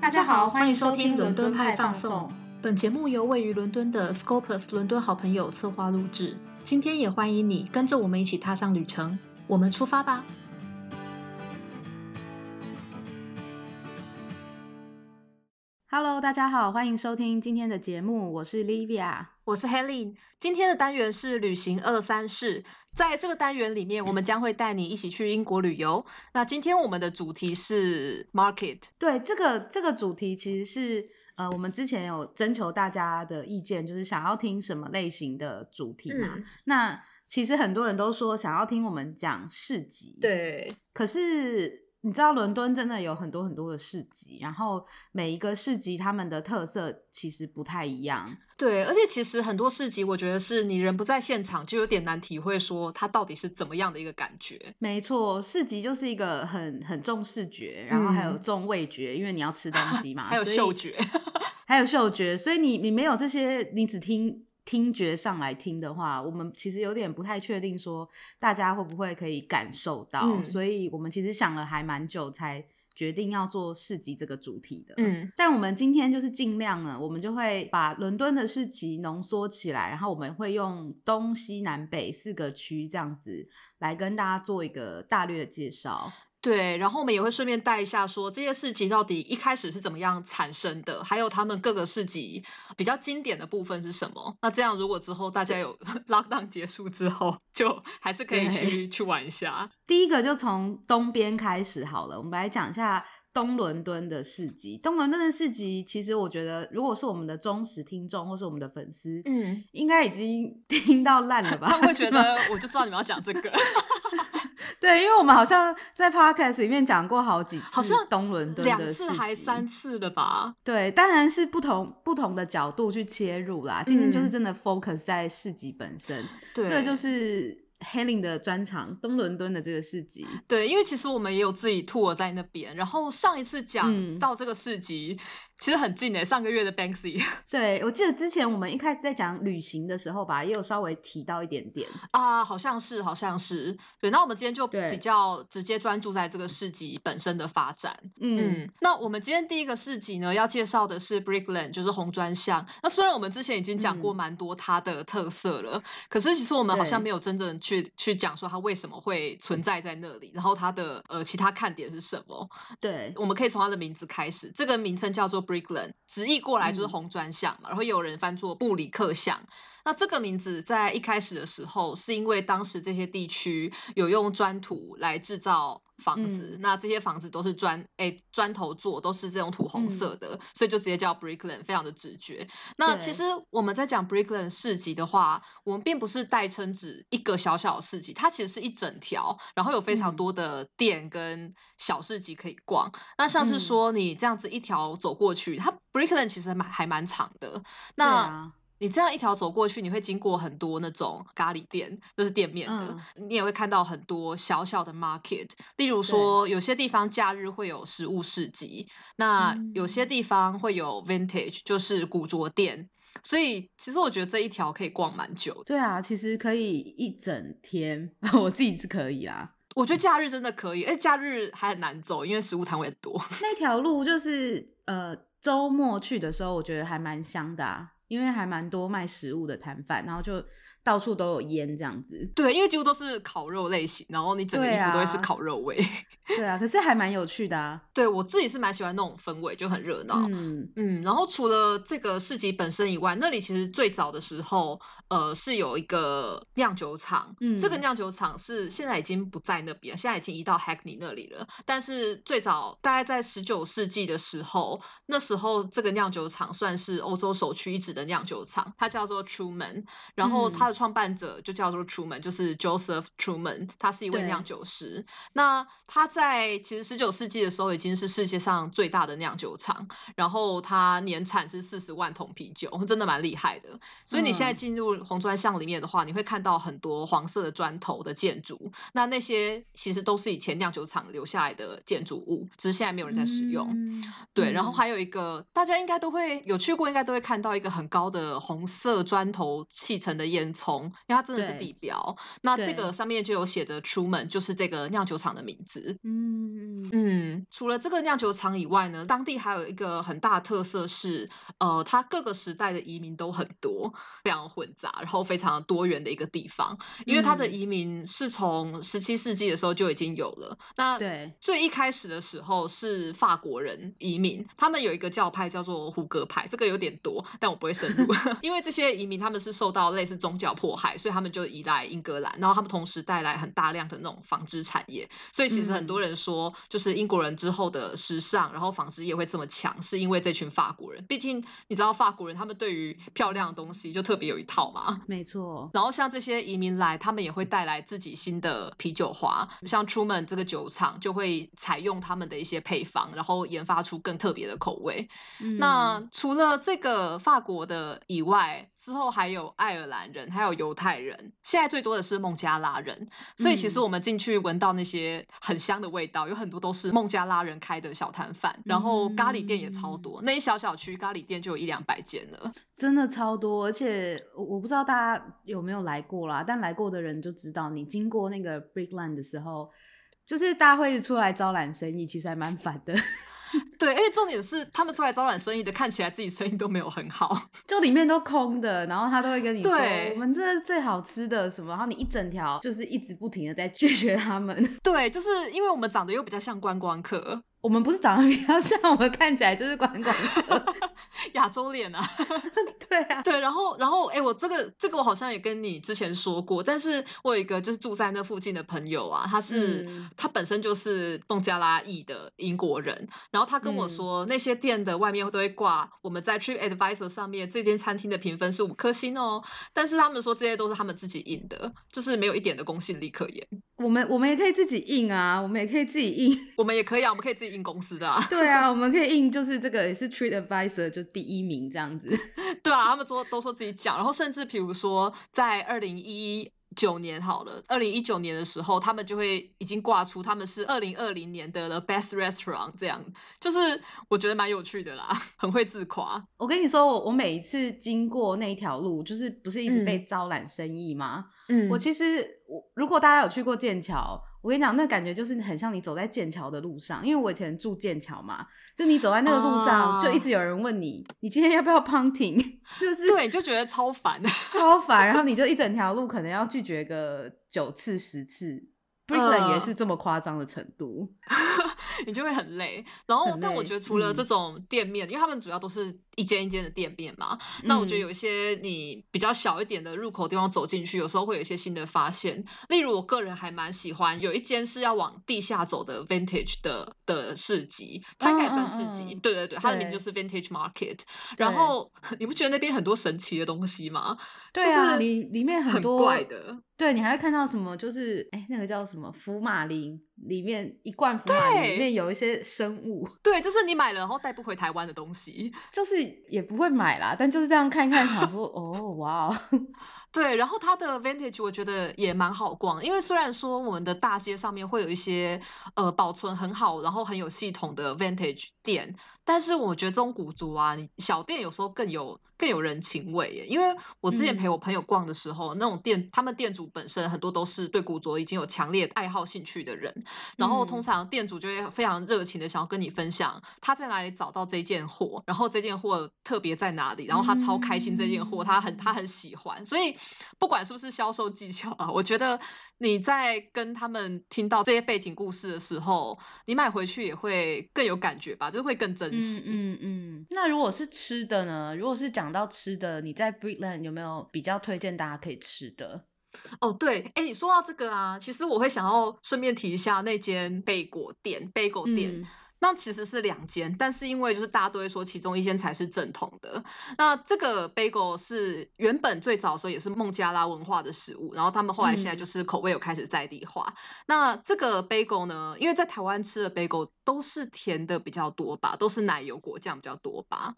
大家好，欢迎收听伦敦派放送。本节目由位于伦敦的 Scopus 伦敦好朋友策划录制。今天也欢迎你跟着我们一起踏上旅程，我们出发吧！Hello，大家好，欢迎收听今天的节目，我是 Livia，我是 Helen。今天的单元是旅行二三事，在这个单元里面，我们将会带你一起去英国旅游。那今天我们的主题是 Market。对，这个这个主题其实是呃，我们之前有征求大家的意见，就是想要听什么类型的主题嘛。那其实很多人都说想要听我们讲市集，对，可是。你知道伦敦真的有很多很多的市集，然后每一个市集他们的特色其实不太一样。对，而且其实很多市集，我觉得是你人不在现场，就有点难体会说它到底是怎么样的一个感觉。没错，市集就是一个很很重视觉，然后还有重味觉，因为你要吃东西嘛，还有嗅觉，还有嗅觉，所以你你没有这些，你只听。听觉上来听的话，我们其实有点不太确定，说大家会不会可以感受到，所以我们其实想了还蛮久，才决定要做市集这个主题的。嗯，但我们今天就是尽量呢，我们就会把伦敦的市集浓缩起来，然后我们会用东西南北四个区这样子来跟大家做一个大略的介绍。对，然后我们也会顺便带一下，说这些市集到底一开始是怎么样产生的，还有他们各个市集比较经典的部分是什么。那这样如果之后大家有 lockdown 结束之后，就还是可以去去玩一下。第一个就从东边开始好了，我们来讲一下东伦敦的市集。东伦敦的市集，其实我觉得，如果是我们的忠实听众或是我们的粉丝，嗯，应该已经 听到烂了吧？他会觉得，我就知道你们要讲这个。对，因为我们好像在 podcast 里面讲过好几次，好像东伦敦两次还三次了吧？对，当然是不同不同的角度去切入啦。今天就是真的 focus 在市集本身，这就是。Helen 的专场，东伦敦的这个市集。对，因为其实我们也有自己 tour 在那边。然后上一次讲到这个市集，其实很近诶，上个月的 Banksy。对，我记得之前我们一开始在讲旅行的时候吧，也有稍微提到一点点啊，好像是，好像是。对，那我们今天就比较直接专注在这个市集本身的发展。嗯，那我们今天第一个市集呢，要介绍的是 Brickland，就是红砖巷。那虽然我们之前已经讲过蛮多它的特色了，可是其实我们好像没有真正。去去讲说它为什么会存在在那里，然后它的呃其他看点是什么？对，我们可以从它的名字开始，这个名称叫做 Brickland，直译过来就是红砖巷嘛，然后有人翻作布里克巷。那这个名字在一开始的时候，是因为当时这些地区有用砖土来制造房子，那这些房子都是砖哎砖头做，都是这种土红色的，所以就直接叫 Brickland，非常的直觉。那其实我们在讲 Brickland 市集的话，我们并不是代称指一个小小的市集，它其实是一整条，然后有非常多的店跟小市集可以逛。那像是说你这样子一条走过去，它 Brickland 其实蛮还蛮长的。那你这样一条走过去，你会经过很多那种咖喱店，那是店面的。你也会看到很多小小的 market，例如说有些地方假日会有食物市集，那有些地方会有 vintage，就是古着店。所以其实我觉得这一条可以逛蛮久的。对啊，其实可以一整天，我自己是可以啊。我觉得假日真的可以，哎，假日还很难走，因为食物摊位很多。那条路就是呃周末去的时候，我觉得还蛮香的。因为还蛮多卖食物的摊贩，然后就。到处都有烟这样子，对，因为几乎都是烤肉类型，然后你整个衣服都会是烤肉味。对啊，可是还蛮有趣的啊。对我自己是蛮喜欢那种氛围，就很热闹。嗯嗯，然后除了这个市集本身以外，那里其实最早的时候，呃，是有一个酿酒厂。嗯，这个酿酒厂是现在已经不在那边，现在已经移到 Hackney 那里了。但是最早大概在十九世纪的时候，那时候这个酿酒厂算是欧洲首屈一指的酿酒厂，它叫做 Truman，然后它。创办者就叫做 Truman，就是 Joseph Truman，他是一位酿酒师。那他在其实十九世纪的时候已经是世界上最大的酿酒厂，然后他年产是四十万桶啤酒，真的蛮厉害的。所以你现在进入红砖巷里面的话，你会看到很多黄色的砖头的建筑，那那些其实都是以前酿酒厂留下来的建筑物，只是现在没有人在使用。对，然后还有一个大家应该都会有去过，应该都会看到一个很高的红色砖头砌成的烟。从，因为它真的是地标，那这个上面就有写着 Truman，就是这个酿酒厂的名字。嗯嗯，除了这个酿酒厂以外呢，当地还有一个很大特色是，呃，它各个时代的移民都很多，非常混杂，然后非常多元的一个地方。因为它的移民是从十七世纪的时候就已经有了。那对，最一开始的时候是法国人移民，他们有一个教派叫做胡格派，这个有点多，但我不会深入，因为这些移民他们是受到类似宗教迫害，所以他们就移来英格兰，然后他们同时带来很大量的那种纺织产业，所以其实很多人说，就是英国人之后的时尚，然后纺织业会这么强，是因为这群法国人。毕竟你知道法国人他们对于漂亮的东西就特别有一套嘛。没错。然后像这些移民来，他们也会带来自己新的啤酒花，像 Truman 这个酒厂就会采用他们的一些配方，然后研发出更特别的口味。那除了这个法国的以外，之后还有爱尔兰人，还有犹太人，现在最多的是孟加拉人。所以其实我们进去闻到那些很香的味道，有很多都是孟加拉人开的小摊贩，然后咖喱店也超多，那一小小区咖喱店就有一两百间了，真的超多。而且我不知道大家有没有来过啦，但来过的人就知道，你经过那个 Brickland 的时候，就是大家会出来招揽生意，其实还蛮烦的。对，而且重点是他们出来招揽生意的，看起来自己生意都没有很好，就里面都空的，然后他都会跟你说，我们这是最好吃的什么，然后你一整条就是一直不停的在拒绝他们。对，就是因为我们长得又比较像观光客。我们不是长得比较像，我们看起来就是观光客，亚洲脸啊，对啊，对，然后，然后，哎，我这个，这个我好像也跟你之前说过，但是我有一个就是住在那附近的朋友啊，他是他本身就是孟加拉裔的英国人，然后他跟我说，那些店的外面都会挂我们在 Trip Advisor 上面这间餐厅的评分是五颗星哦，但是他们说这些都是他们自己印的，就是没有一点的公信力可言。我们我们也可以自己印啊，我们也可以自己印，我们也可以啊，我们可以自己印公司的啊。对啊，我们可以印，就是这个也是 Trade Advisor 就第一名这样子。对啊，他们说都说自己讲，然后甚至比如说在二零一。九年好了，二零一九年的时候，他们就会已经挂出他们是二零二零年的 The Best Restaurant，这样就是我觉得蛮有趣的啦，很会自夸。我跟你说，我我每一次经过那一条路，就是不是一直被招揽生意吗？嗯，我其实我如果大家有去过剑桥。我跟你讲，那感觉就是很像你走在剑桥的路上，因为我以前住剑桥嘛，就你走在那个路上，就一直有人问你，你今天要不要 punting？就是对，就觉得超烦，超烦，然后你就一整条路可能要拒绝个九次十次。也是这么夸张的程度，你就会很累。然后，但我觉得除了这种店面，因为他们主要都是一间一间的店面嘛，那我觉得有一些你比较小一点的入口地方走进去，有时候会有一些新的发现。例如，我个人还蛮喜欢有一间是要往地下走的 Vintage 的的市集，它应该算市集。对对对，它的名字就是 Vintage Market。然后，你不觉得那边很多神奇的东西吗？对啊，里里面很多怪的。对你还会看到什么？就是哎，那个叫什么福马林里面一罐福马林里面有一些生物。对，就是你买了然后带不回台湾的东西，就是也不会买啦，但就是这样看一看，想说 哦，哇哦。对，然后它的 Vintage 我觉得也蛮好逛，因为虽然说我们的大街上面会有一些呃保存很好，然后很有系统的 Vintage 店。但是我觉得这种古着啊，小店有时候更有更有人情味耶。因为我之前陪我朋友逛的时候，那种店，他们店主本身很多都是对古着已经有强烈爱好兴趣的人，然后通常店主就会非常热情的想要跟你分享他在哪里找到这件货，然后这件货特别在哪里，然后他超开心这件货，他很他很喜欢。所以不管是不是销售技巧啊，我觉得你在跟他们听到这些背景故事的时候，你买回去也会更有感觉吧，就会更真。嗯嗯嗯，那如果是吃的呢？如果是讲到吃的，你在 Brickland 有没有比较推荐大家可以吃的？哦，对，哎，你说到这个啊，其实我会想要顺便提一下那间贝果店，贝果店。那其实是两间，但是因为就是大家都会说其中一间才是正统的。那这个 bagel 是原本最早的时候也是孟加拉文化的食物，然后他们后来现在就是口味有开始在地化。那这个 bagel 呢，因为在台湾吃的 bagel 都是甜的比较多吧，都是奶油果酱比较多吧。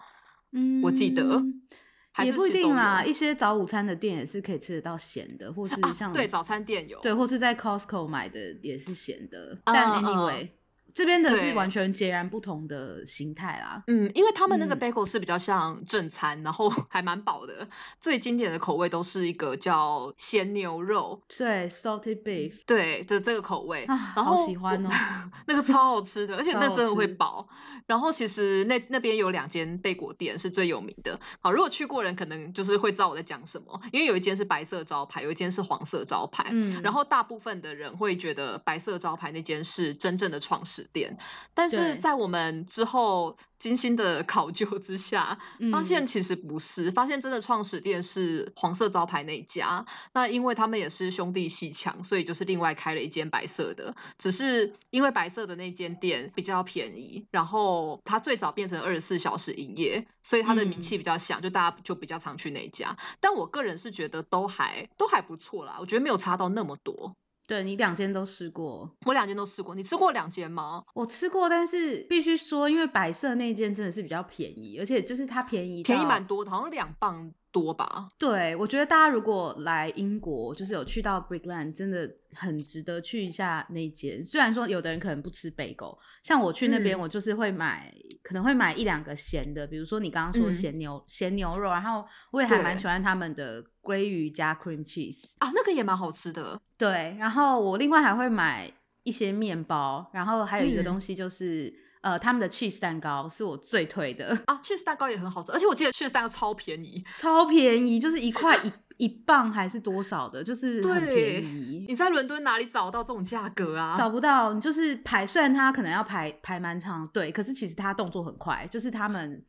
嗯，我记得也不一定啦，一些早午餐的店也是可以吃得到咸的，或是像对早餐店有，对，或是在 Costco 买的也是咸的。但 anyway。这边的是完全截然不同的形态啦。嗯，因为他们那个 bagel 是比较像正餐，然后 还蛮饱的。最经典的口味都是一个叫咸牛肉，对，salty beef，对，就这个口味。然后喜欢哦，那个超好吃的，而且那真的会饱。然后其实那那边有两间贝果店是最有名的。好，如果去过人可能就是会知道我在讲什么，因为有一间是白色招牌，有一间是黄色招牌。嗯，然后大部分的人会觉得白色招牌那间是真正的创始店，但是在我们之后。精心的考究之下，发现其实不是，发现真的创始店是黄色招牌那家。那因为他们也是兄弟戏强，所以就是另外开了一间白色的。只是因为白色的那间店比较便宜，然后它最早变成二十四小时营业，所以它的名气比较响，就大家就比较常去那家。但我个人是觉得都还都还不错啦，我觉得没有差到那么多。对你两间都试过，我两间都试过。你吃过两间吗？我吃过，但是必须说，因为白色那间真的是比较便宜，而且就是它便宜，便宜蛮多的，好像两磅。多吧？对，我觉得大家如果来英国，就是有去到 Brickland，真的很值得去一下那间。虽然说有的人可能不吃贝狗，像我去那边，我就是会买，可能会买一两个咸的，比如说你刚刚说咸牛咸牛肉，然后我也还蛮喜欢他们的鲑鱼加 cream cheese 啊，那个也蛮好吃的。对，然后我另外还会买一些面包，然后还有一个东西就是。呃，他们的 cheese 蛋糕是我最推的啊，cheese 蛋糕也很好吃，而且我记得 cheese 蛋糕超便宜，超便宜，就是一块一一磅还是多少的，就是很便宜。你在伦敦哪里找到这种价格啊？找不到，你就是排，虽然他可能要排排蛮长队，可是其实他动作很快，就是他们。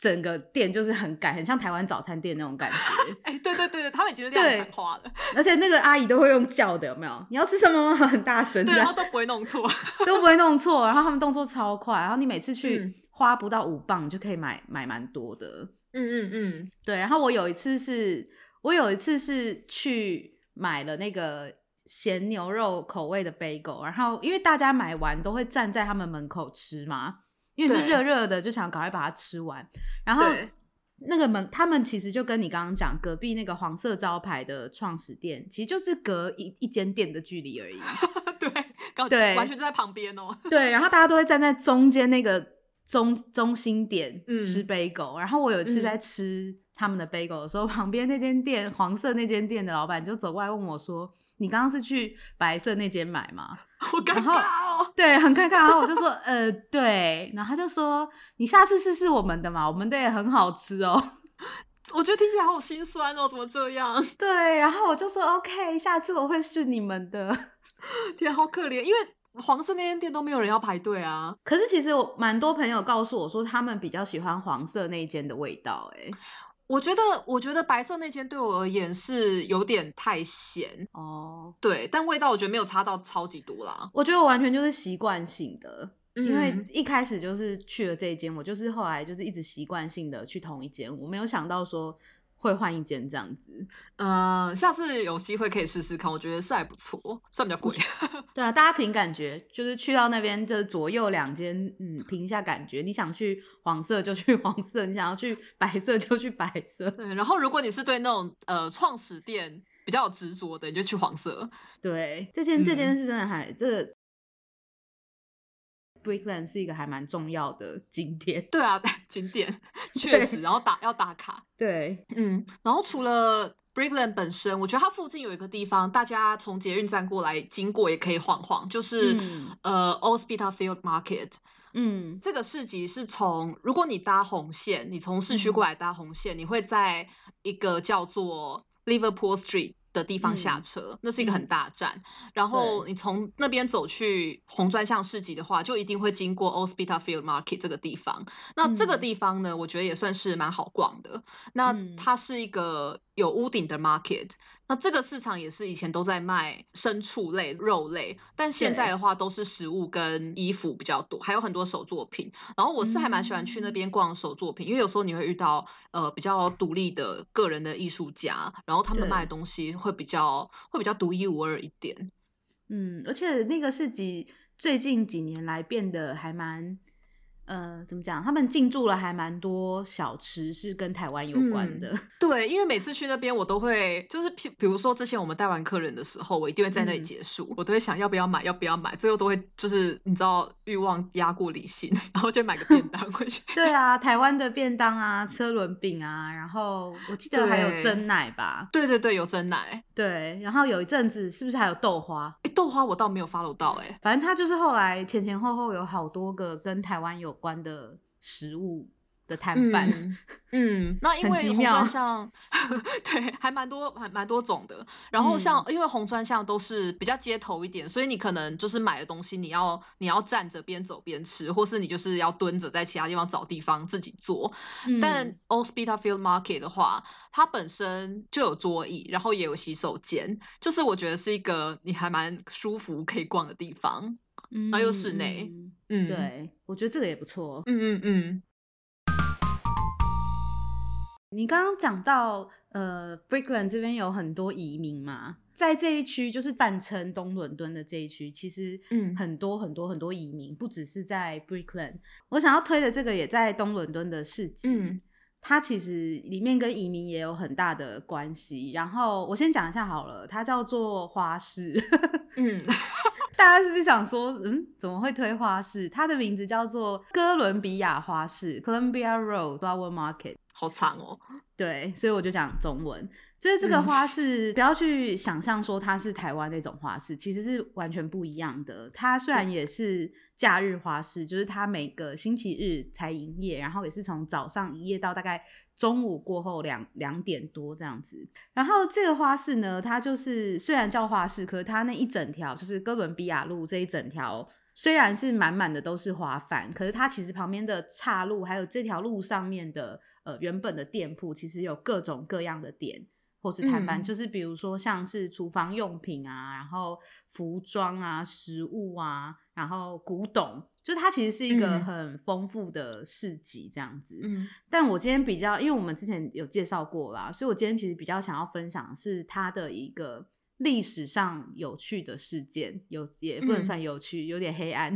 整个店就是很赶，很像台湾早餐店那种感觉。哎，对对对对，他们已经量产化了。而且那个阿姨都会用叫的，有没有？你要吃什么？很大声，对，然后都不会弄错，都不会弄错。然后他们动作超快，然后你每次去花不到五磅就可以买买蛮多的。嗯嗯嗯，对。然后我有一次是，我有一次是去买了那个咸牛肉口味的 bagel，然后因为大家买完都会站在他们门口吃嘛。因为就热热的，就想赶快把它吃完。然后那个门，他们其实就跟你刚刚讲，隔壁那个黄色招牌的创始店，其实就是隔一一间店的距离而已。对，对，完全就在旁边哦。对，然后大家都会站在中间那个中中心点吃 bagel。然后我有一次在吃他们的 bagel 的时候，旁边那间店黄色那间店的老板就走过来问我说：“你刚刚是去白色那间买吗？”好尴尬哦，对，很尴尬。然后我就说，呃，对。然后他就说，你下次试试我们的嘛，我们的也很好吃哦。我觉得听起来好心酸哦，怎么这样？对。然后我就说，OK，下次我会试你们的。天，好可怜，因为黄色那间店都没有人要排队啊。可是其实我蛮多朋友告诉我说，他们比较喜欢黄色那一间的味道，哎。我觉得，我觉得白色那间对我而言是有点太咸哦。对，但味道我觉得没有差到超级多啦。我觉得我完全就是习惯性的，因为一开始就是去了这一间，我就是后来就是一直习惯性的去同一间，我没有想到说。会换一间这样子，嗯，下次有机会可以试试看，我觉得是还不错，算比较贵。对啊，大家凭感觉，就是去到那边，就是左右两间，嗯，凭一下感觉。你想去黄色就去黄色，你想要去白色就去白色。对，然后如果你是对那种呃创始店比较执着的，你就去黄色。对，这件这件事真的还这。Brickland 是一个还蛮重要的景点，对啊，景点 确实，然后打要打卡，对，嗯，然后除了 Brickland 本身，我觉得它附近有一个地方，大家从捷运站过来经过也可以晃晃，就是呃 o s p i t a l Field Market，嗯，这个市集是从如果你搭红线，你从市区过来搭红线，你会在一个叫做 Liverpool Street。的地方下车，那是一个很大站。然后你从那边走去红砖巷市集的话，就一定会经过 o s p i t a Field Market 这个地方。那这个地方呢，我觉得也算是蛮好逛的。那它是一个。有屋顶的 market，那这个市场也是以前都在卖牲畜类、肉类，但现在的话都是食物跟衣服比较多，还有很多手作品。然后我是还蛮喜欢去那边逛手作品，因为有时候你会遇到呃比较独立的个人的艺术家，然后他们卖的东西会比较会比较独一无二一点。嗯，而且那个市集最近几年来变得还蛮。呃，怎么讲？他们进驻了还蛮多小吃是跟台湾有关的。对，因为每次去那边，我都会就是，比比如说之前我们带完客人的时候，我一定会在那里结束，我都会想要不要买，要不要买，最后都会就是你知道欲望压过理性，然后就买个便当回去。对啊，台湾的便当啊，车轮饼啊，然后我记得还有蒸奶吧？对对对，有蒸奶。对，然后有一阵子是不是还有豆花？哎，豆花我倒没有 follow 到哎，反正他就是后来前前后后有好多个跟台湾有。关的食物的摊贩，嗯，那 因为红砖巷，对，还蛮多，还蛮多种的。然后像因为红砖巷都是比较街头一点，所以你可能就是买的东西，你要你要站着边走边吃，或是你就是要蹲着在其他地方找地方自己做。但 Old Spitalfield Market 的话，它本身就有桌椅，然后也有洗手间，就是我觉得是一个你还蛮舒服可以逛的地方。嗯，还有室内，嗯，对，我觉得这个也不错。嗯嗯嗯。你刚刚讲到，呃，Brickland 这边有很多移民嘛，在这一区就是泛称东伦敦的这一区，其实嗯，很多很多很多移民，不只是在 Brickland。我想要推的这个也在东伦敦的市集，嗯，它其实里面跟移民也有很大的关系。然后我先讲一下好了，它叫做花市，嗯。大家是不是想说，嗯，怎么会推花市？它的名字叫做哥伦比亚花市 （Columbia Road Flower Market），好长哦。对，所以我就讲中文。就是这个花市，不要去想象说它是台湾那种花市，其实是完全不一样的。它虽然也是假日花市，就是它每个星期日才营业，然后也是从早上营业到大概中午过后两两点多这样子。然后这个花市呢，它就是虽然叫花市，可是它那一整条就是哥伦比亚路这一整条，虽然是满满的都是花贩，可是它其实旁边的岔路还有这条路上面的呃原本的店铺，其实有各种各样的店。或是台班，就是比如说像是厨房用品啊，然后服装啊、食物啊，然后古董，就它其实是一个很丰富的市集这样子。嗯，但我今天比较，因为我们之前有介绍过啦，所以我今天其实比较想要分享是它的一个历史上有趣的事件，有也不能算有趣，有点黑暗。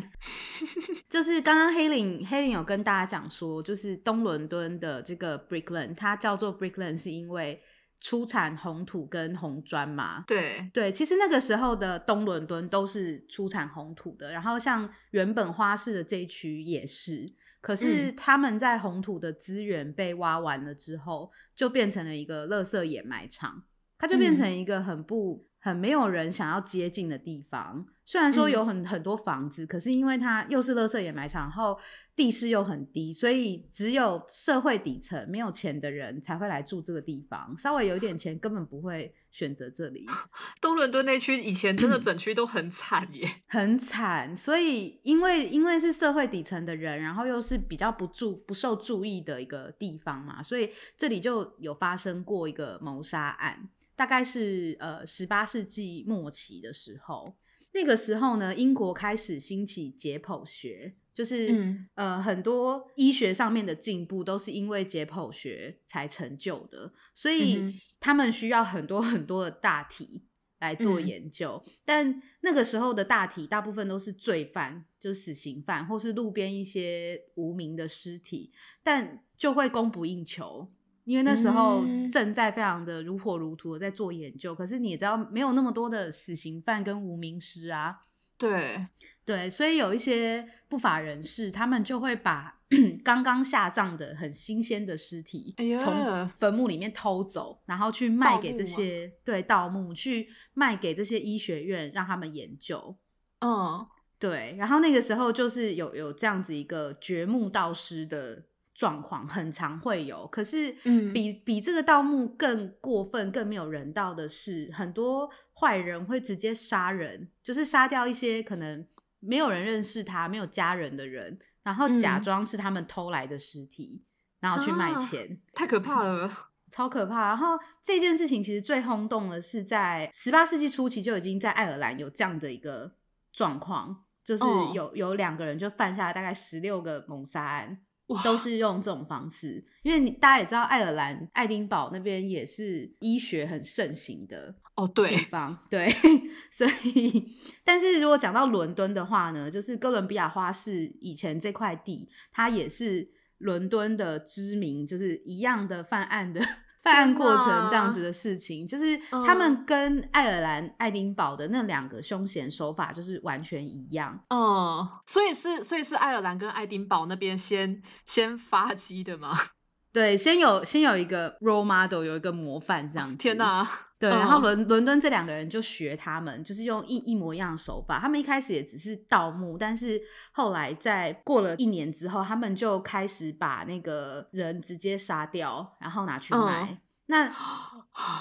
就是刚刚黑领黑领有跟大家讲说，就是东伦敦的这个 Brickland，它叫做 Brickland 是因为。出产红土跟红砖嘛？对对，其实那个时候的东伦敦都是出产红土的，然后像原本花市的这一区也是。可是他们在红土的资源被挖完了之后，就变成了一个垃圾掩埋场，它就变成一个很不。很没有人想要接近的地方，虽然说有很很多房子，可是因为它又是垃圾掩埋场，然后地势又很低，所以只有社会底层没有钱的人才会来住这个地方。稍微有一点钱，根本不会选择这里。东伦敦那区以前真的整区都很惨耶，很惨。所以因为因为是社会底层的人，然后又是比较不注不受注意的一个地方嘛，所以这里就有发生过一个谋杀案。大概是呃十八世纪末期的时候，那个时候呢，英国开始兴起解剖学，就是呃很多医学上面的进步都是因为解剖学才成就的，所以他们需要很多很多的大体来做研究。但那个时候的大体大部分都是罪犯，就是死刑犯，或是路边一些无名的尸体，但就会供不应求。因为那时候正在非常的如火如荼的在做研究，可是你也知道没有那么多的死刑犯跟无名尸啊，对。对，所以有一些不法人士，他们就会把 刚刚下葬的很新鲜的尸体从坟墓里面偷走，然后去卖给这些对盗墓去卖给这些医学院让他们研究，嗯，对，然后那个时候就是有有这样子一个掘墓盗尸的。状况很常会有，可是，嗯，比比这个盗墓更过分、更没有人道的是，很多坏人会直接杀人，就是杀掉一些可能没有人认识他、没有家人的人，然后假装是他们偷来的尸体，然后去卖钱，太可怕了，超可怕。然后这件事情其实最轰动的是在十八世纪初期就已经在爱尔兰有这样的一个状况，就是有有两个人就犯下了大概十六个谋杀案。都是用这种方式，因为你大家也知道，爱尔兰爱丁堡那边也是医学很盛行的哦，对，地。方对，所以，但是如果讲到伦敦的话呢，就是哥伦比亚花市以前这块地，它也是伦敦的知名，就是一样的犯案的犯案过程这样子的事情，就是他们跟爱尔兰爱丁堡的那两个凶险手法就是完全一样。嗯，所以是所以是爱尔兰跟爱丁堡那边先先发迹的吗？对，先有先有一个 role model，有一个模范这样子。天哪！对，然后伦伦敦这两个人就学他们，就是用一一模一样的手法。他们一开始也只是盗墓，但是后来在过了一年之后，他们就开始把那个人直接杀掉，然后拿去卖。那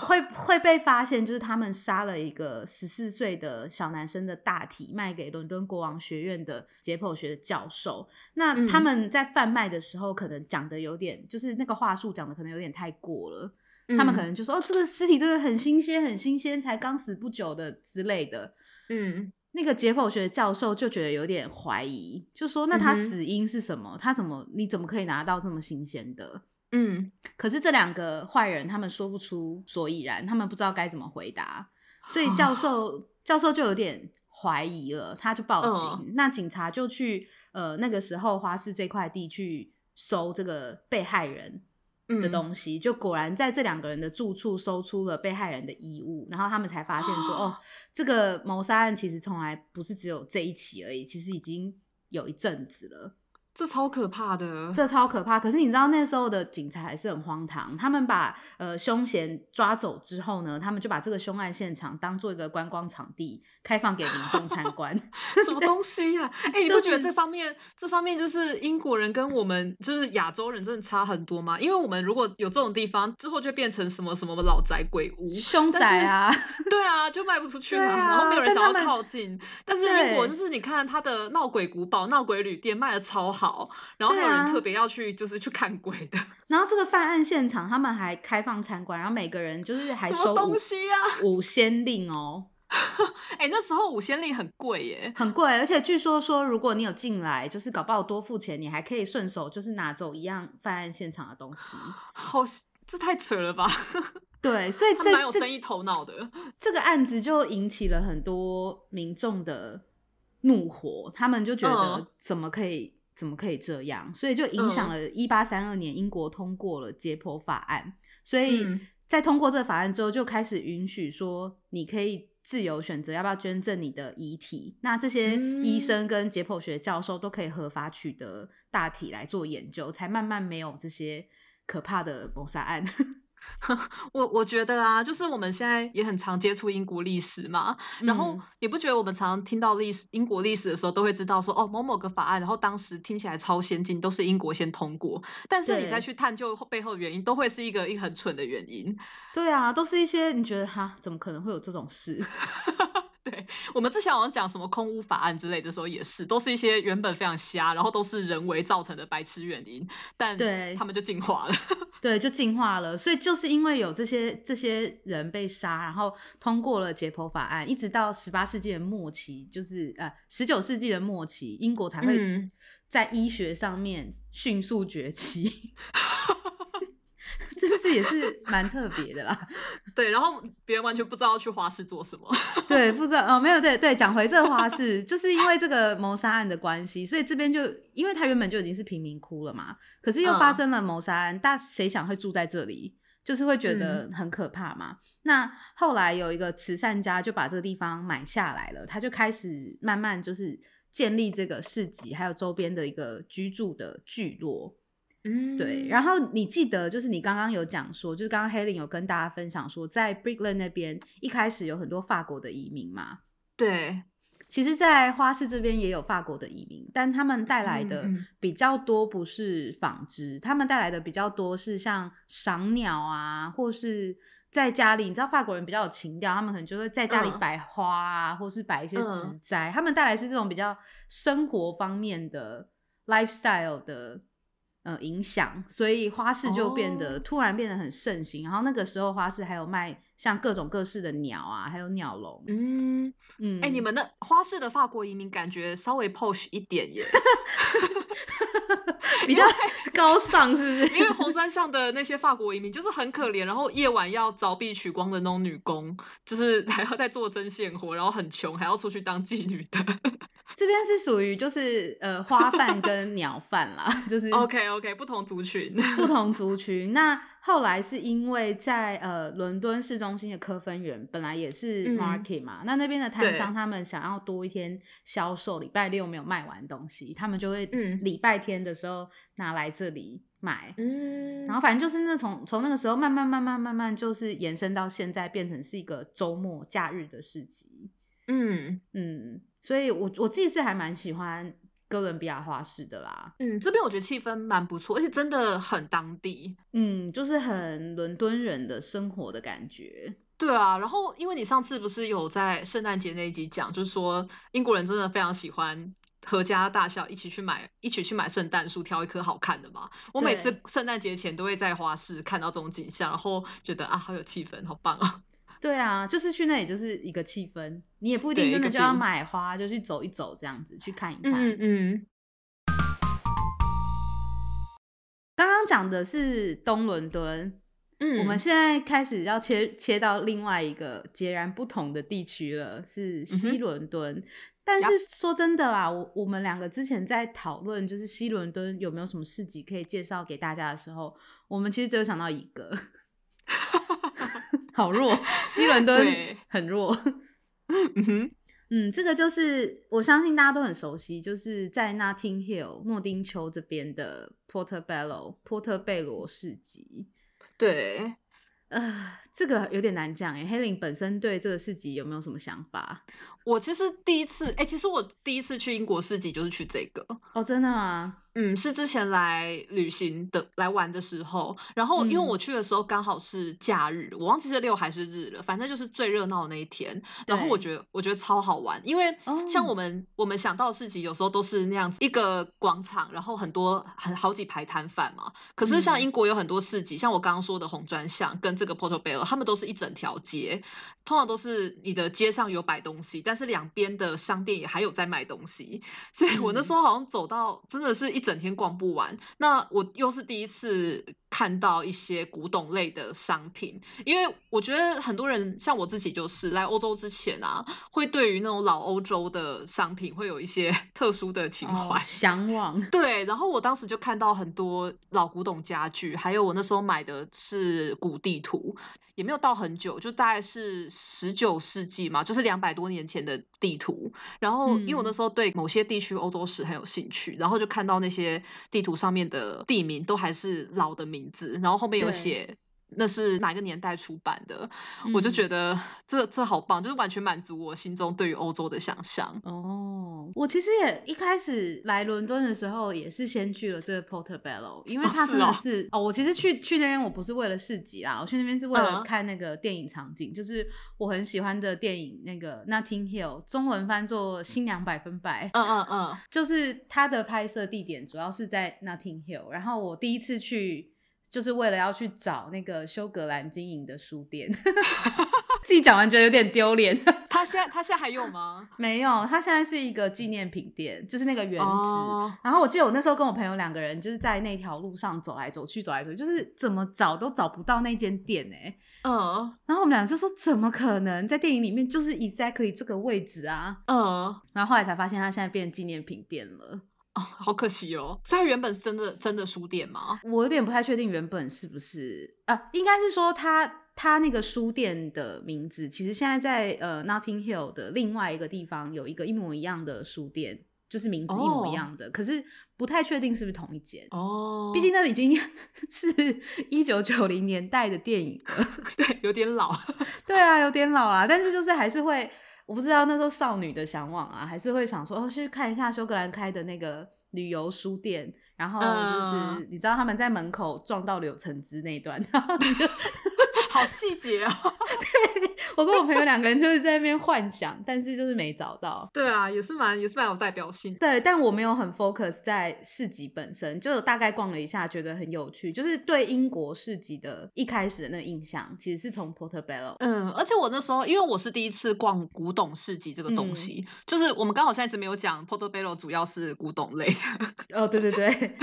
会会被发现，就是他们杀了一个十四岁的小男生的大体，卖给伦敦国王学院的解剖学的教授。那他们在贩卖的时候，可能讲的有点，就是那个话术讲的可能有点太过了。他们可能就说：“哦，这个尸体真的很新鲜，很新鲜，才刚死不久的之类的。”嗯，那个解剖学教授就觉得有点怀疑，就说：“那他死因是什么？他怎么你怎么可以拿到这么新鲜的？”嗯，可是这两个坏人他们说不出所以然，他们不知道该怎么回答，所以教授教授就有点怀疑了，他就报警。那警察就去呃那个时候花市这块地去搜这个被害人的东西，就果然在这两个人的住处搜出了被害人的衣物，然后他们才发现说哦，这个谋杀案其实从来不是只有这一起而已，其实已经有一阵子了。这超可怕的，这超可怕。可是你知道那时候的警察还是很荒唐。他们把呃凶嫌抓走之后呢，他们就把这个凶案现场当做一个观光场地，开放给民众参观。什么东西呀？哎，你不觉得这方面这方面就是英国人跟我们就是亚洲人真的差很多吗？因为我们如果有这种地方，之后就变成什么什么老宅鬼屋、凶宅啊，对啊，就卖不出去嘛，然后没有人想要靠近。但是英国就是你看他的闹鬼古堡、闹鬼旅店卖的超好。好，然后还有人特别要去，就是去看鬼的。然后这个犯案现场，他们还开放参观，然后每个人就是还收东西啊，五仙令哦。哎，那时候五仙令很贵耶，很贵。而且据说说，如果你有进来，就是搞不好多付钱，你还可以顺手就是拿走一样犯案现场的东西。好，这太扯了吧？对，所以这蛮有生意头脑的。这个案子就引起了很多民众的怒火，他们就觉得怎么可以？怎么可以这样？所以就影响了一八三二年英国通过了解剖法案。所以在通过这个法案之后，就开始允许说你可以自由选择要不要捐赠你的遗体。那这些医生跟解剖学教授都可以合法取得大体来做研究，才慢慢没有这些可怕的谋杀案。我我觉得啊，就是我们现在也很常接触英国历史嘛，然后你不觉得我们常常听到历史英国历史的时候，都会知道说哦某某个法案，然后当时听起来超先进，都是英国先通过，但是你再去探究背后的原因，都会是一个一个很蠢的原因。对啊，都是一些你觉得哈，怎么可能会有这种事？对我们之前好像讲什么空屋法案之类的时候，也是都是一些原本非常瞎，然后都是人为造成的白痴原因，但对他们就进化了，对，就进化了。所以就是因为有这些这些人被杀，然后通过了解剖法案，一直到十八世纪的末期，就是呃十九世纪的末期，英国才会在医学上面迅速崛起。这是也是蛮特别的啦，对，然后别人完全不知道去花市做什么，对，不知道哦，没有，对对，讲回这个花市，就是因为这个谋杀案的关系，所以这边就因为他原本就已经是贫民窟了嘛，可是又发生了谋杀案，大谁想会住在这里，就是会觉得很可怕嘛。那后来有一个慈善家就把这个地方买下来了，他就开始慢慢就是建立这个市集，还有周边的一个居住的聚落。嗯，对。然后你记得，就是你刚刚有讲说，就是刚刚 Helen 有跟大家分享说，在 Brickland 那边一开始有很多法国的移民嘛。对，其实，在花市这边也有法国的移民，但他们带来的比较多不是纺织，他们带来的比较多是像赏鸟啊，或是在家里，你知道法国人比较有情调，他们可能就会在家里摆花啊，或是摆一些植栽，他们带来是这种比较生活方面的 lifestyle 的。呃影响，所以花市就变得突然变得很盛行。然后那个时候花市还有卖像各种各式的鸟啊，还有鸟笼。嗯嗯，哎，你们的花市的法国移民感觉稍微 posh 一点耶。比较 高尚是不是？因为红砖巷的那些法国移民就是很可怜，然后夜晚要凿壁取光的那种女工，就是还要在做针线活，然后很穷，还要出去当妓女的。这边是属于就是呃花饭跟鸟饭啦，就是 OK OK 不同族群，不同族群。那后来是因为在呃伦敦市中心的科芬园本来也是 market 嘛，那那边的摊商他们想要多一天销售，礼拜六没有卖完东西，他们就会礼拜天的时候拿来这里买。嗯，然后反正就是那从从那个时候慢慢慢慢慢慢就是延伸到现在变成是一个周末假日的市集。嗯嗯。所以，我我自己是还蛮喜欢哥伦比亚花市的啦。嗯，这边我觉得气氛蛮不错，而且真的很当地。嗯，就是很伦敦人的生活的感觉。对啊，然后因为你上次不是有在圣诞节那一集讲，就是说英国人真的非常喜欢阖家大小一起去买，一起去买圣诞树，挑一棵好看的嘛。我每次圣诞节前都会在花市看到这种景象，然后觉得啊，好有气氛，好棒啊。对啊，就是去那里就是一个气氛，你也不一定真的就要买花，就去走一走这样子，去看一看。嗯嗯。刚刚讲的是东伦敦，嗯，我们现在开始要切切到另外一个截然不同的地区了，是西伦敦。但是说真的啊，我我们两个之前在讨论就是西伦敦有没有什么市集可以介绍给大家的时候，我们其实只有想到一个。好弱，西伦敦很弱。嗯哼，嗯，这个就是我相信大家都很熟悉，就是在 Notting Hill 诺丁丘这边的 Portobello 波特贝罗市集。对，呃，这个有点难讲哎。黑林本身对这个市集有没有什么想法？我其实第一次，哎，其实我第一次去英国市集就是去这个。哦，真的吗？嗯，是之前来旅行的来玩的时候，然后因为我去的时候刚好是假日，我忘记是六还是日了，反正就是最热闹的那一天。然后我觉得我觉得超好玩，因为像我们我们想到市集有时候都是那样子一个广场，然后很多很好几排摊贩嘛。可是像英国有很多市集，像我刚刚说的红砖巷跟这个 Portobello，他们都是一整条街，通常都是你的街上有摆东西，但是两边的商店也还有在卖东西。所以我那时候好像走到真的是一。整天逛不完，那我又是第一次看到一些古董类的商品，因为我觉得很多人像我自己就是来欧洲之前啊，会对于那种老欧洲的商品会有一些特殊的情怀、向往。对，然后我当时就看到很多老古董家具，还有我那时候买的是古地图。也没有到很久，就大概是十九世纪嘛，就是两百多年前的地图。然后，因为我那时候对某些地区欧洲史很有兴趣，然后就看到那些地图上面的地名都还是老的名字，然后后面有写。那是哪个年代出版的？我就觉得这这好棒，就是完全满足我心中对于欧洲的想象。哦，我其实也一开始来伦敦的时候，也是先去了这个 Portobello，因为它真的是哦，我其实去去那边我不是为了市集啊，我去那边是为了看那个电影场景，就是我很喜欢的电影那个 Notting Hill，中文翻作《新娘百分百》。嗯嗯嗯，就是它的拍摄地点主要是在 Notting Hill，然后我第一次去。就是为了要去找那个修格兰经营的书店，自己讲完觉得有点丢脸。他现在他现在还有吗？没有，他现在是一个纪念品店，就是那个原址。然后我记得我那时候跟我朋友两个人就是在那条路上走来走去，走来走去，就是怎么找都找不到那间店哎。嗯。然后我们俩就说怎么可能在电影里面就是 exactly 这个位置啊？嗯。然后后来才发现他现在变纪念品店了。哦，好可惜哦！所以它原本是真的真的书店吗？我有点不太确定原本是不是啊，应该是说它它那个书店的名字，其实现在在呃 Notting Hill 的另外一个地方有一个一模一样的书店，就是名字一模一样的，可是不太确定是不是同一间哦。毕竟那已经 是一九九零年代的电影了，对，有点老。对啊，有点老啊，但是就是还是会。我不知道那时候少女的向往啊，还是会想说哦，去看一下修格兰开的那个旅游书店，然后就是你知道他们在门口撞到柳橙汁那段，好细节啊！对我跟我朋友两个人就是在那边幻想，但是就是没找到。对啊，也是蛮也是蛮有代表性。对，但我没有很 focus 在市集本身，就大概逛了一下，觉得很有趣。就是对英国市集的一开始的那个印象，其实是从 Portobello。嗯，而且我那时候因为我是第一次逛古董市集这个东西，就是我们刚好现在一直没有讲 Portobello 主要是古董类。哦，对对对。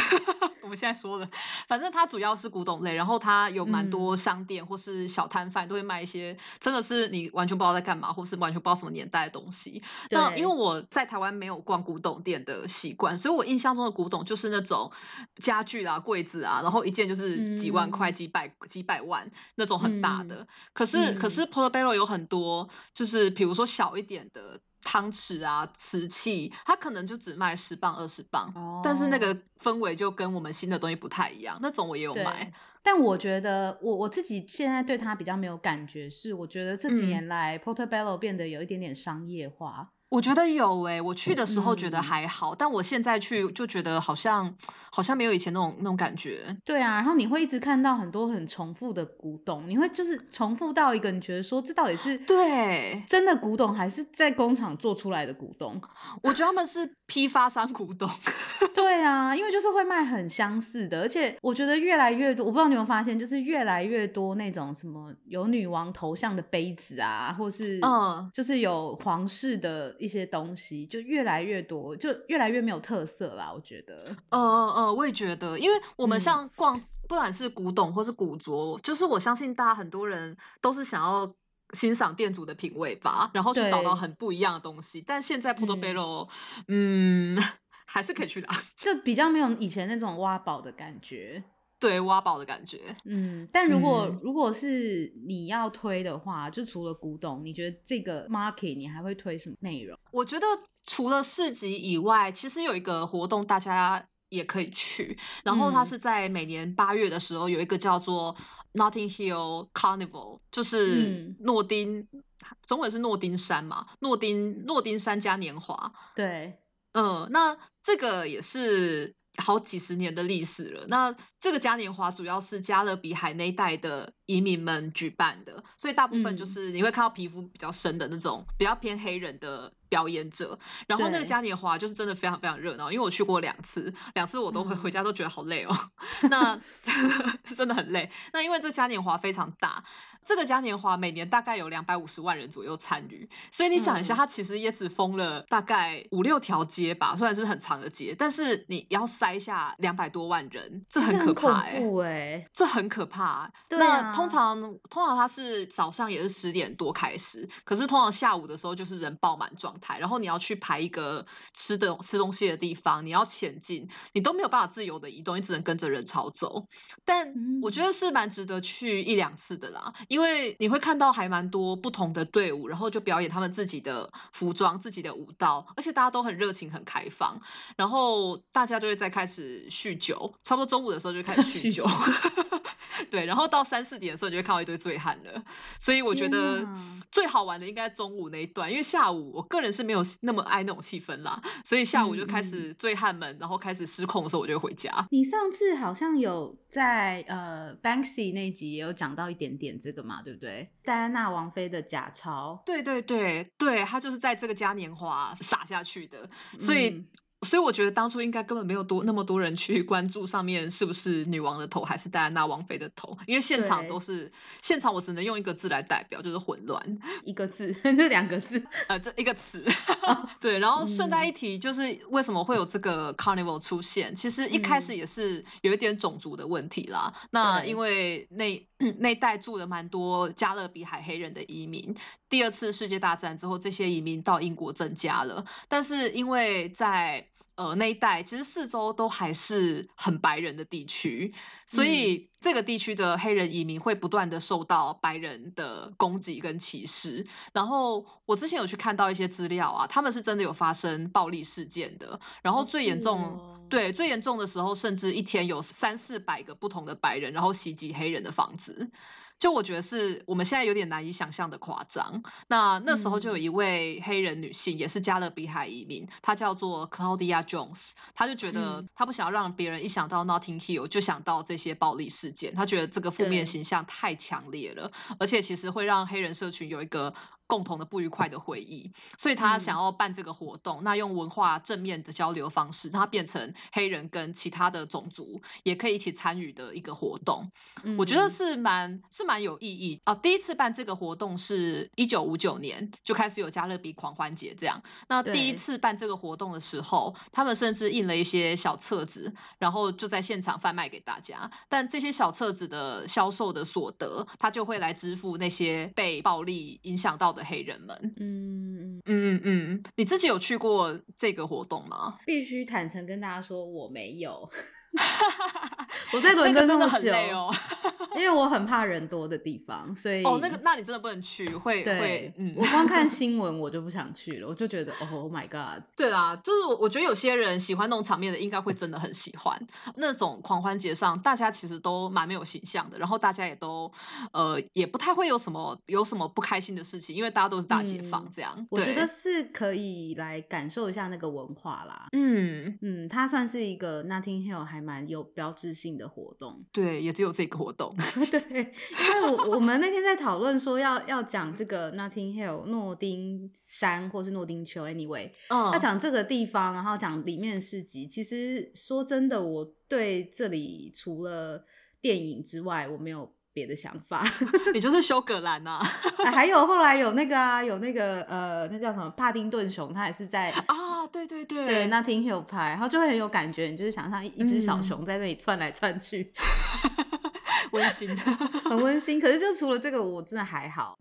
我们现在说的，反正它主要是古董类，然后它有蛮多商店或是小摊贩都会卖一些，真的是你完全不知道在干嘛，或是完全不知道什么年代的东西。那因为我在台湾没有逛古董店的习惯，所以我印象中的古董就是那种家具啊、柜子啊，然后一件就是几万块、几百几百万那种很大的。可是可是 Portobello 有很多，就是比如说小一点的。汤匙啊，瓷器，它可能就只卖十磅、二十磅，但是那个氛围就跟我们新的东西不太一样。那种我也有买，但我觉得我我自己现在对它比较没有感觉，是我觉得这几年来 Portobello 变得有一点点商业化。我觉得有诶，我去的时候觉得还好，但我现在去就觉得好像好像没有以前那种那种感觉。对啊，然后你会一直看到很多很重复的古董，你会就是重复到一个你觉得说这到底是对真的古董还是在工厂做出来的古董？我觉得他们是批发商古董。对啊，因为就是会卖很相似的，而且我觉得越来越多，我不知道你有有发现，就是越来越多那种什么有女王头像的杯子啊，或是嗯，就是有皇室的。一些东西就越来越多，就越来越没有特色啦。我觉得，呃呃呃，我也觉得，因为我们像逛，不管是古董或是古着，就是我相信大家很多人都是想要欣赏店主的品味吧，然后去找到很不一样的东西。但现在 Portobello，嗯，还是可以去的，就比较没有以前那种挖宝的感觉。对挖宝的感觉，嗯，但如果如果是你要推的话，就除了古董，你觉得这个 market 你还会推什么内容？我觉得除了市集以外，其实有一个活动大家也可以去，然后它是在每年八月的时候有一个叫做 Notting Hill Carnival，就是诺丁，中文是诺丁山嘛，诺丁诺丁山嘉年华。对，嗯，那这个也是。好几十年的历史了。那这个嘉年华主要是加勒比海那一带的移民们举办的，所以大部分就是你会看到皮肤比较深的那种比较偏黑人的表演者。然后那个嘉年华就是真的非常非常热闹，因为我去过两次，两次我都会回家都觉得好累哦。那 真的很累。那因为这嘉年华非常大。这个嘉年华每年大概有两百五十万人左右参与，所以你想一下，它其实也只封了大概五六条街吧，虽然是很长的街，但是你要塞下两百多万人，这很可怕哎，这很可怕。那通常通常它是早上也是十点多开始，可是通常下午的时候就是人爆满状态，然后你要去排一个吃的吃东西的地方，你要前进，你都没有办法自由的移动，你只能跟着人潮走。但我觉得是蛮值得去一两次的啦。因为你会看到还蛮多不同的队伍，然后就表演他们自己的服装、自己的舞蹈，而且大家都很热情、很开放，然后大家就会在开始酗酒，差不多中午的时候就开始酗酒 对，然后到三四点的时候你就会看到一堆醉汉了，所以我觉得最好玩的应该中午那一段，因为下午我个人是没有那么爱那种气氛啦，所以下午就开始醉汉们，然后开始失控的时候我就会回家。你上次好像有在呃 Banksy 那集也有讲到一点点这个。嘛，对不对？戴安娜王妃的假钞，对对对对，她就是在这个嘉年华撒下去的，所以。所以我觉得当初应该根本没有多那么多人去关注上面是不是女王的头还是戴安娜王妃的头，因为现场都是现场，我只能用一个字来代表，就是混乱。一个字，这两个字，呃，这一个词。对，然后顺带一提，就是为什么会有这个 carnival 出现？其实一开始也是有一点种族的问题啦。那因为那 那代住了蛮多加勒比海黑人的移民，第二次世界大战之后，这些移民到英国增加了，但是因为在呃，那一带其实四周都还是很白人的地区，所以这个地区的黑人移民会不断的受到白人的攻击跟歧视。然后我之前有去看到一些资料啊，他们是真的有发生暴力事件的。然后最严重，对最严重的时候，甚至一天有三四百个不同的白人，然后袭击黑人的房子。就我觉得是我们现在有点难以想象的夸张。那那时候就有一位黑人女性，也是加勒比海移民，她叫做 Claudia Jones，她就觉得她不想要让别人一想到 Notting Hill 就想到这些暴力事件，她觉得这个负面形象太强烈了，而且其实会让黑人社群有一个。共同的不愉快的回忆，所以他想要办这个活动，那用文化正面的交流方式，让它变成黑人跟其他的种族也可以一起参与的一个活动。我觉得是蛮是蛮有意义啊。第一次办这个活动是一九五九年就开始有加勒比狂欢节这样。那第一次办这个活动的时候，他们甚至印了一些小册子，然后就在现场贩卖给大家。但这些小册子的销售的所得，他就会来支付那些被暴力影响到的。黑人们，嗯嗯嗯嗯，你自己有去过这个活动吗？必须坦诚跟大家说，我没有。我在伦敦那么久哦，因为我很怕人多的地方，所以哦，那个那你真的不能去，会会，嗯，我光看新闻我就不想去了，我就觉得，Oh my god，对啦，就是我我觉得有些人喜欢那种场面的，应该会真的很喜欢。那种狂欢节上，大家其实都蛮没有形象的，然后大家也都呃也不太会有什么有什么不开心的事情，因为大家都是大解放这样，我觉得是可以来感受一下那个文化啦，嗯。嗯，它算是一个 Nothing Hill 还。蛮有标志性的活动，对，也只有这个活动，对，因为我我们那天在讨论说要要讲这个 Notting Hill 诺丁山或是诺丁丘，anyway，要讲这个地方，然后讲里面的市集。其实说真的，我对这里除了电影之外，我没有。别的想法，你就是修格兰呐。还有后来有那个啊，有那个呃，那叫什么帕丁顿熊，它也是在啊，对对对，对，那挺有拍，然后就会很有感觉，你就是想象一只小熊在那里窜来窜去，温馨，很温馨。可是就除了这个，我真的还好。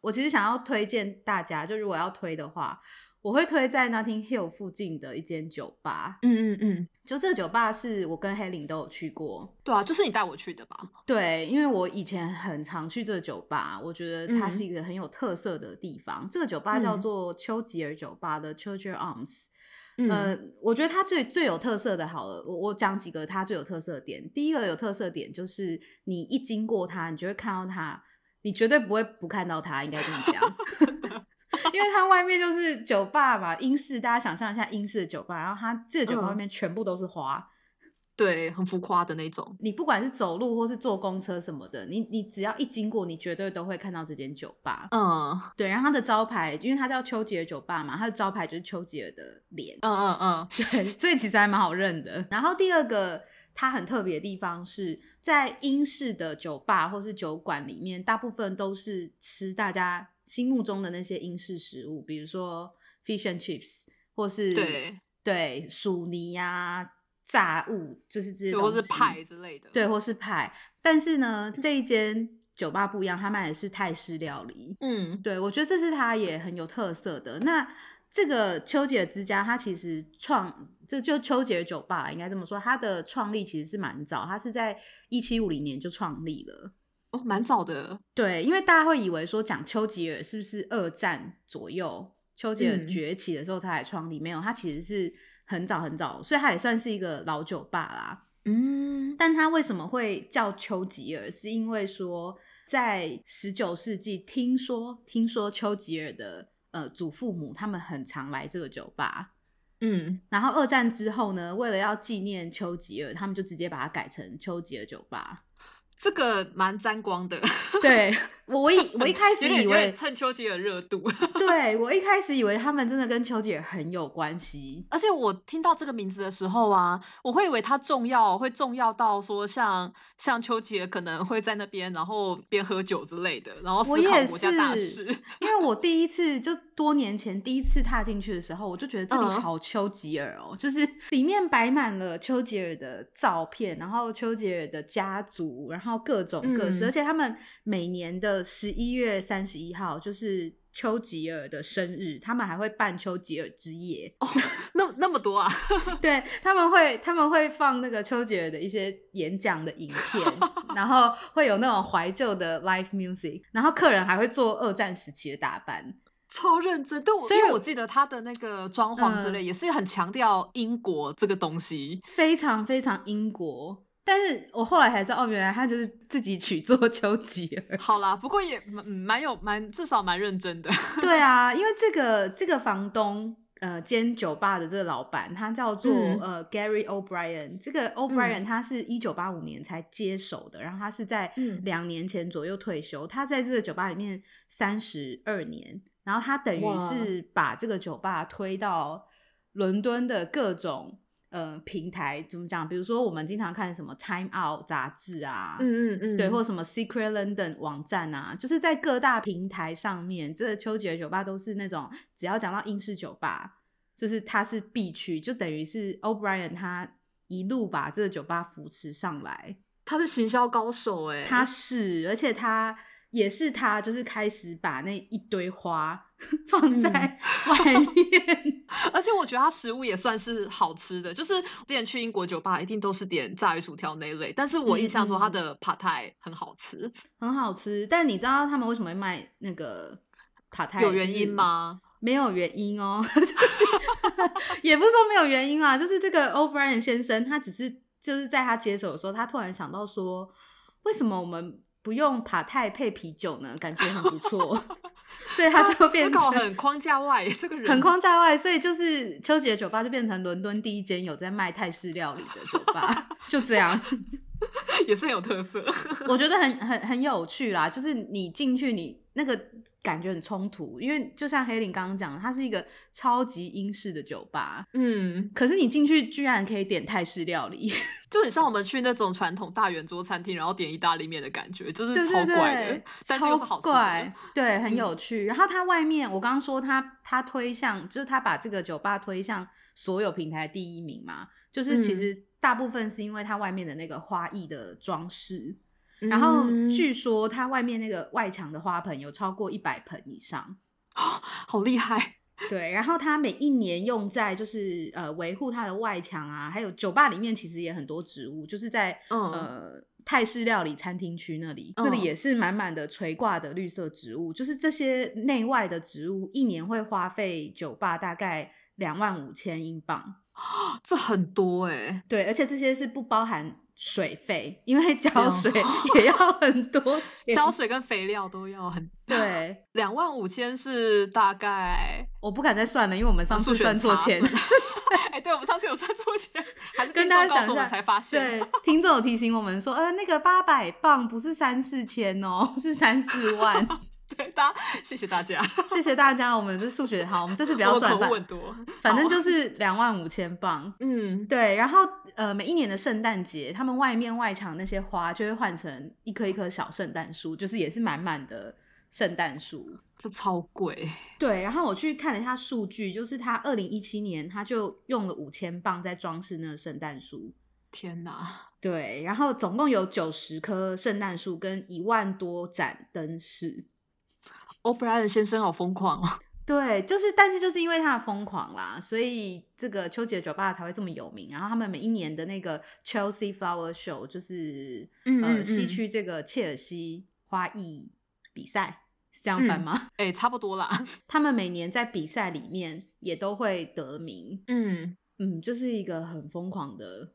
我其实想要推荐大家，就如果要推的话。我会推在 Nothing Hill 附近的一间酒吧。嗯嗯嗯，就这个酒吧是我跟黑林都有去过。对啊，就是你带我去的吧？对，因为我以前很常去这个酒吧，我觉得它是一个很有特色的地方。这个酒吧叫做丘吉尔酒吧的 Churchill Arms。呃，我觉得它最最有特色的，好了，我我讲几个它最有特色点。第一个有特色点就是你一经过它，你就会看到它，你绝对不会不看到它，应该这么讲。因为它外面就是酒吧嘛，英式，大家想象一下英式的酒吧，然后它这个酒吧外面全部都是花，对，很浮夸的那种。你不管是走路或是坐公车什么的，你你只要一经过，你绝对都会看到这间酒吧。嗯，对，然后它的招牌，因为它叫丘吉尔酒吧嘛，它的招牌就是丘吉尔的脸。嗯嗯嗯，对，所以其实还蛮好认的。然后第二个它很特别的地方是在英式的酒吧或是酒馆里面，大部分都是吃大家。心目中的那些英式食物，比如说 fish and chips，或是对对薯泥呀、炸物，就是这些或是派之类的，对，或是派。但是呢，这一间酒吧不一样，他卖的是泰式料理。嗯，对，我觉得这是它也很有特色的。那这个丘吉尔之家，它其实创这就丘吉尔酒吧，应该这么说，它的创立其实是蛮早，它是在一七五零年就创立了。哦，蛮早的。对，因为大家会以为说讲丘吉尔是不是二战左右，丘吉尔崛起的时候他才创立，没有，他其实是很早很早，所以他也算是一个老酒吧啦。嗯，但他为什么会叫丘吉尔？是因为说在十九世纪，听说听说丘吉尔的呃祖父母他们很常来这个酒吧。嗯，然后二战之后呢，为了要纪念丘吉尔，他们就直接把它改成丘吉尔酒吧。这个蛮沾光的，对我我一我一开始 以为蹭丘吉尔热度，对我一开始以为他们真的跟丘吉尔很有关系，而且我听到这个名字的时候啊，我会以为他重要，会重要到说像像丘吉尔可能会在那边，然后边喝酒之类的，然后思考国家大事。因为我第一次就多年前第一次踏进去的时候，我就觉得这里好丘吉尔哦，就是 里面摆满了丘吉尔的照片，然后丘吉尔的家族，然后。各种各式，而且他们每年的十一月三十一号就是丘吉尔的生日，他们还会办丘吉尔之夜哦，那那么多啊？对，他们会他们会放那个丘吉尔的一些演讲的影片，然后会有那种怀旧的 live music，然后客人还会做二战时期的打扮，超认真。对我，所以我记得他的那个装潢之类也是很强调英国这个东西，非常非常英国。但是我后来才知道，哦，原来他就是自己取作丘吉尔。好啦，不过也蛮蛮有蛮至少蛮认真的。对啊，因为这个这个房东呃兼酒吧的这个老板，他叫做呃 Gary O'Brien。这个 O'Brien 他是一九八五年才接手的，然后他是在两年前左右退休。他在这个酒吧里面三十二年，然后他等于是把这个酒吧推到伦敦的各种。呃，平台怎么讲？比如说，我们经常看什么《Time Out》杂志啊，嗯嗯嗯，对，或者什么 Secret London 网站啊，就是在各大平台上面，这丘吉尔酒吧都是那种，只要讲到英式酒吧，就是它是必去，就等于是 O'Brien 他一路把这个酒吧扶持上来，他是行销高手哎，他是，而且他。也是他，就是开始把那一堆花 放在 外面，而且我觉得他食物也算是好吃的。就是之前去英国酒吧，一定都是点炸鱼薯条那类，但是我印象中他的帕泰很好吃，很好吃。但你知道他们为什么会卖那个帕泰？有原因吗？没有原因哦，就是也不是说没有原因啊，就是这个 O'Brien 先生，他只是就是在他接手的时候，他突然想到说，为什么我们。不用塔泰配啤酒呢，感觉很不错，所以他就变成很框架外这个人，很框架外，所以就是秋姐的酒吧就变成伦敦第一间有在卖泰式料理的酒吧，就这样。也是很有特色，我觉得很很很有趣啦。就是你进去，你那个感觉很冲突，因为就像黑林刚刚讲，它是一个超级英式的酒吧，嗯，可是你进去居然可以点泰式料理，就很像我们去那种传统大圆桌餐厅，然后点意大利面的感觉，就是超怪的，但是又是好吃的，对，很有趣。然后它外面，我刚刚说它它推向，就是它把这个酒吧推向所有平台第一名嘛，就是其实。大部分是因为它外面的那个花艺的装饰，然后据说它外面那个外墙的花盆有超过一百盆以上，好厉害！对，然后它每一年用在就是呃维护它的外墙啊，还有酒吧里面其实也很多植物，就是在呃泰式料理餐厅区那里，那里也是满满的垂挂的绿色植物，就是这些内外的植物一年会花费酒吧大概两万五千英镑。这很多哎，对，而且这些是不包含水费，因为 浇水也要很多钱，浇水跟肥料都要很。对，两万五千是大概，我不敢再算了，因为我们上次算错钱。哎，对，我们上次有算错钱，还是跟大家讲一下才发现。对，听众有提醒我们说，呃，那个八百磅不是三四千哦，是三四万。对，大家谢谢大家，谢谢大家。我们这数学好，我们这次不要算，反反正就是两万五千磅。嗯，对。然后呃，每一年的圣诞节，他们外面外墙那些花就会换成一棵一棵小圣诞树，就是也是满满的圣诞树。这超贵。对。然后我去看了一下数据，就是他二零一七年他就用了五千磅在装饰那个圣诞树。天哪！对。然后总共有九十棵圣诞树跟一万多盏灯饰。欧布莱恩先生好疯狂哦！对，就是，但是就是因为他的疯狂啦，所以这个丘吉尔酒吧才会这么有名。然后他们每一年的那个 Chelsea Flower Show，就是呃西区这个切尔西花艺比赛，是这样翻吗？哎，差不多啦。他们每年在比赛里面也都会得名。嗯嗯，就是一个很疯狂的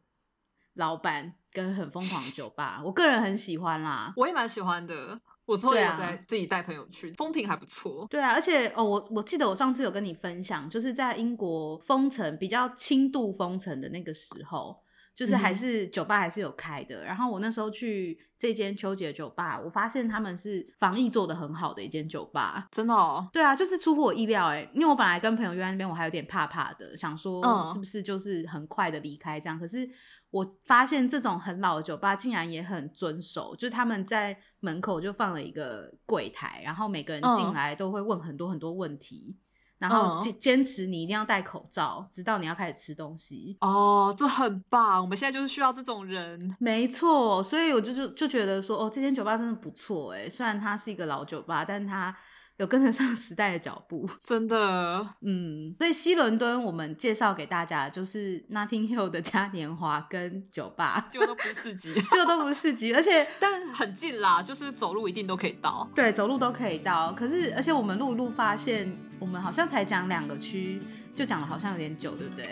老板跟很疯狂的酒吧，我个人很喜欢啦。我也蛮喜欢的。我之后也在自己带朋友去，风评还不错。对啊，而且哦，我我记得我上次有跟你分享，就是在英国封城比较轻度封城的那个时候，就是还是酒吧还是有开的。然后我那时候去这间秋姐酒吧，我发现他们是防疫做的很好的一间酒吧，真的哦。对啊，就是出乎我意料哎，因为我本来跟朋友约在那边，我还有点怕怕的，想说是不是就是很快的离开这样，可是。我发现这种很老的酒吧竟然也很遵守，就是他们在门口就放了一个柜台，然后每个人进来都会问很多很多问题，然后坚坚持你一定要戴口罩，直到你要开始吃东西。哦，这很棒，我们现在就是需要这种人。没错，所以我就就就觉得说，哦，这间酒吧真的不错哎，虽然它是一个老酒吧，但它。有跟得上时代的脚步，真的，嗯，所以西伦敦我们介绍给大家就是 Notting Hill 的嘉年华跟酒吧，就都不是市集，就都不是市集，而且 但很近啦，就是走路一定都可以到，对，走路都可以到。可是而且我们路路发现，我们好像才讲两个区。就讲了好像有点久，对不对？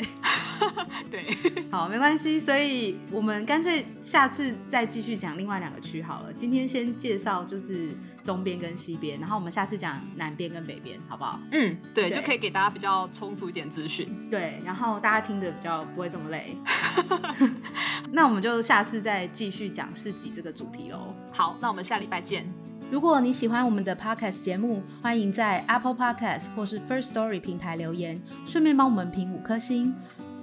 对，好，没关系，所以我们干脆下次再继续讲另外两个区好了。今天先介绍就是东边跟西边，然后我们下次讲南边跟北边，好不好？嗯，对，就可以给大家比较充足一点资讯。对，然后大家听的比较不会这么累。那我们就下次再继续讲市集这个主题喽。好，那我们下礼拜见。如果你喜欢我们的 podcast 节目，欢迎在 Apple Podcast 或是 First Story 平台留言，顺便帮我们评五颗星。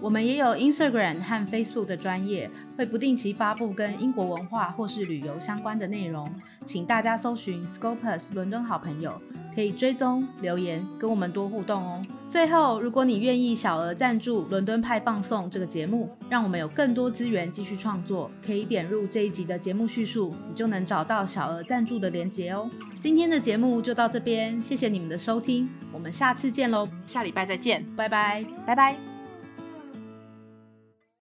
我们也有 Instagram 和 Facebook 的专业，会不定期发布跟英国文化或是旅游相关的内容，请大家搜寻 Scopus 伦敦好朋友。可以追踪留言，跟我们多互动哦。最后，如果你愿意小额赞助《伦敦派放送》这个节目，让我们有更多资源继续创作，可以点入这一集的节目叙述，你就能找到小额赞助的连结哦。今天的节目就到这边，谢谢你们的收听，我们下次见喽，下礼拜再见，拜拜，拜拜。